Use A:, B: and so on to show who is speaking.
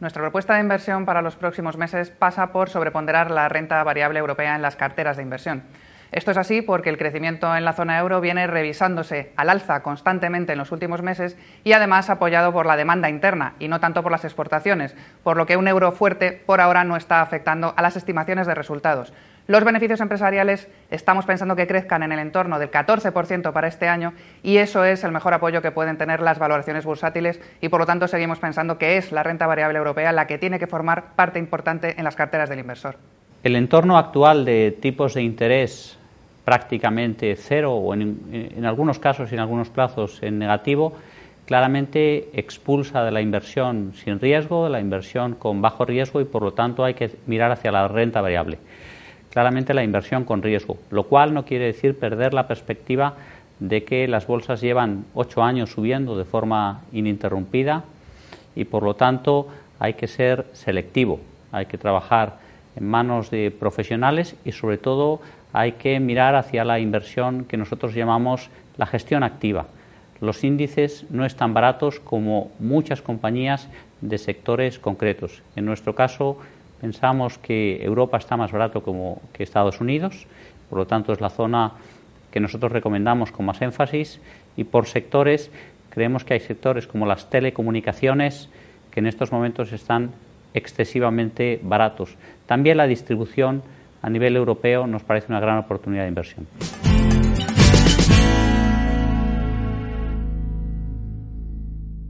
A: Nuestra propuesta de inversión para los próximos meses pasa por sobreponderar la renta variable europea en las carteras de inversión. Esto es así porque el crecimiento en la zona euro viene revisándose al alza constantemente en los últimos meses y además apoyado por la demanda interna y no tanto por las exportaciones, por lo que un euro fuerte por ahora no está afectando a las estimaciones de resultados. Los beneficios empresariales estamos pensando que crezcan en el entorno del 14% para este año y eso es el mejor apoyo que pueden tener las valoraciones bursátiles y por lo tanto seguimos pensando que es la renta variable europea la que tiene que formar parte importante en las carteras del inversor.
B: El entorno actual de tipos de interés prácticamente cero o en, en algunos casos y en algunos plazos en negativo claramente expulsa de la inversión sin riesgo, de la inversión con bajo riesgo y por lo tanto hay que mirar hacia la renta variable. Claramente la inversión con riesgo, lo cual no quiere decir perder la perspectiva de que las bolsas llevan ocho años subiendo de forma ininterrumpida y por lo tanto hay que ser selectivo, hay que trabajar en manos de profesionales y sobre todo hay que mirar hacia la inversión que nosotros llamamos la gestión activa. Los índices no están baratos como muchas compañías de sectores concretos. En nuestro caso, Pensamos que Europa está más barato que Estados Unidos, por lo tanto es la zona que nosotros recomendamos con más énfasis y por sectores creemos que hay sectores como las telecomunicaciones que en estos momentos están excesivamente baratos. También la distribución a nivel europeo nos parece una gran oportunidad de inversión.